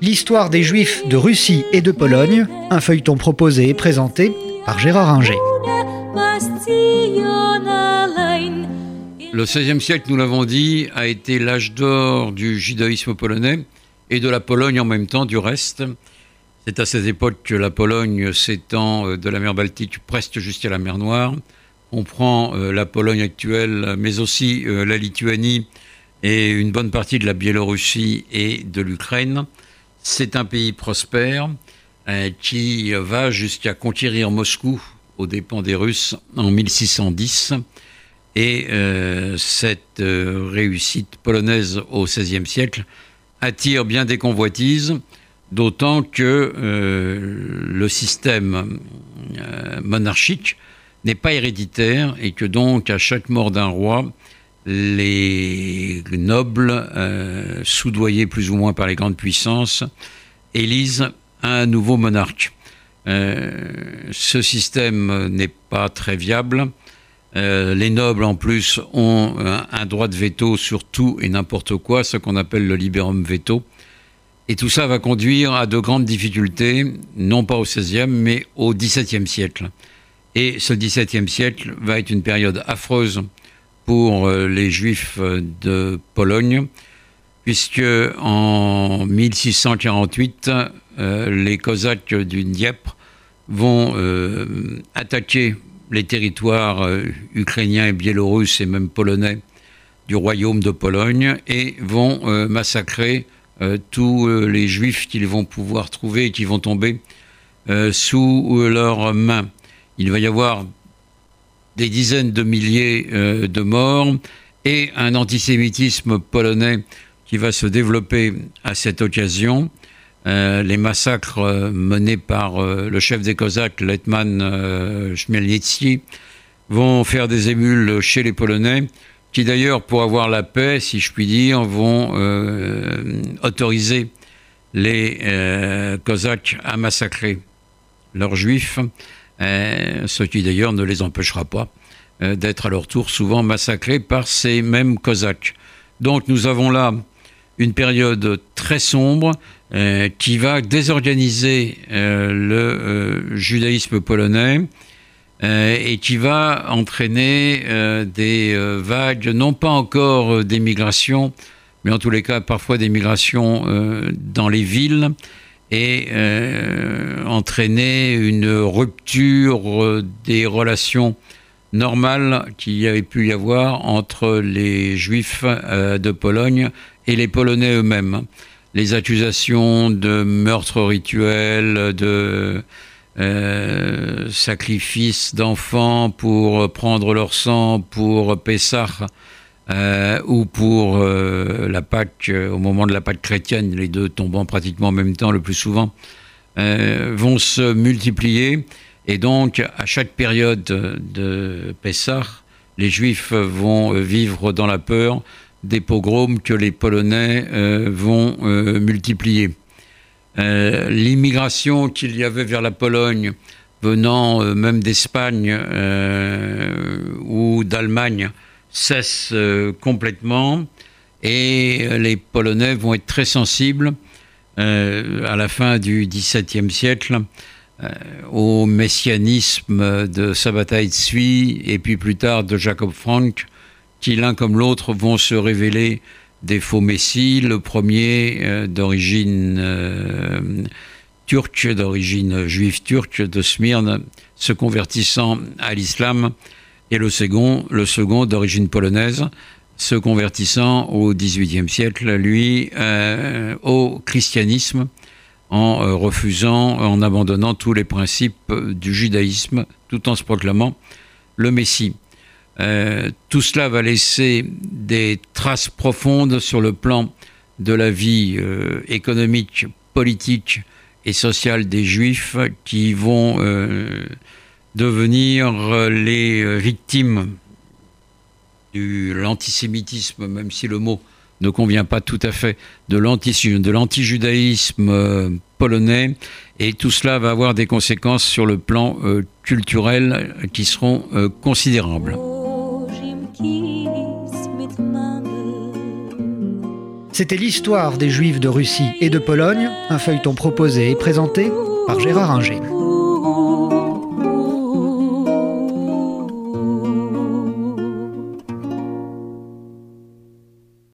L'histoire des Juifs de Russie et de Pologne, un feuilleton proposé et présenté par Gérard Inger. Le XVIe siècle, nous l'avons dit, a été l'âge d'or du judaïsme polonais et de la Pologne en même temps du reste. C'est à cette époque que la Pologne s'étend euh, de la mer Baltique presque jusqu'à la mer Noire. On prend euh, la Pologne actuelle, mais aussi euh, la Lituanie et une bonne partie de la Biélorussie et de l'Ukraine. C'est un pays prospère qui va jusqu'à conquérir Moscou aux dépens des Russes en 1610. Et cette réussite polonaise au XVIe siècle attire bien des convoitises, d'autant que euh, le système euh, monarchique n'est pas héréditaire et que donc à chaque mort d'un roi, les nobles, euh, soudoyés plus ou moins par les grandes puissances, élisent un nouveau monarque. ce système n'est pas très viable euh, les nobles, en plus, ont un, droit de veto sur tout et n'importe quoi, ce qu'on appelle le liberum veto. Et tout ça va conduire à de grandes difficultés, non pas au XVIe, mais au XVIIe siècle. Et ce XVIIe siècle va être une période affreuse pour euh, les Juifs de Pologne, puisque en 1648, euh, les Cosaques du Dniepr vont attaquer les territoires euh, ukrainiens et biélorusses et même polonais du royaume de Pologne et vont euh, massacrer euh, tous les juifs qu'ils vont pouvoir trouver et qui vont tomber sous leurs mains. Il va y avoir des dizaines de milliers de morts et un antisémitisme polonais qui va se développer à cette occasion. Euh, les massacres euh, menés par euh, le chef des Cosaques, Letman Chmielnicki, vont faire des émules chez les Polonais, qui d'ailleurs, pour avoir la paix, si je puis dire, vont autoriser les Cosaques à massacrer leurs juifs, ce qui d'ailleurs ne les empêchera pas d'être à leur tour souvent massacrés par ces mêmes Cosaques. Donc nous avons là une période très sombre euh, qui va désorganiser euh, le euh, judaïsme polonais et qui va entraîner des vagues, non pas encore des migrations, mais en tous les cas parfois des migrations dans les villes et entraîner une rupture des relations normales qu'il y avait pu y avoir entre les juifs de Pologne et les Polonais eux-mêmes. Les accusations de meurtre rituel, de euh, sacrifice d'enfants pour prendre leur sang pour Pessah euh, ou pour euh, la Pâque, au moment de la Pâque chrétienne, les deux tombant pratiquement en même temps le plus souvent, vont se multiplier. Et donc, à chaque période de Pessah, les Juifs vont vivre dans la peur des pogroms que les Polonais euh, vont euh, multiplier. Euh, l'immigration qu'il y avait vers la Pologne venant même d'Espagne ou d'Allemagne cesse complètement et les Polonais vont être très sensibles à la fin du XVIIe siècle au messianisme de Sabbatai Tzvi et puis plus tard de Jacob Frank qui l'un comme l'autre vont se révéler des faux messies, le premier euh, d'origine euh, turque, d'origine juive turque de Smyrne, se convertissant à l'islam, et le second, le second d'origine polonaise, se convertissant au XVIIIe siècle, lui, euh, au christianisme, en refusant, en abandonnant tous les principes du judaïsme, tout en se proclamant le Messie. Euh, tout cela va laisser des traces profondes sur le plan de la vie euh, économique, politique et sociale des Juifs qui vont euh, devenir les victimes de l'antisémitisme, même si le mot ne convient pas tout à fait, de l'antijudaïsme polonais. Et tout cela va avoir des conséquences sur le plan culturel qui seront considérables. C'était l'histoire des Juifs de Russie et de Pologne, un feuilleton proposé et présenté par Gérard Inger.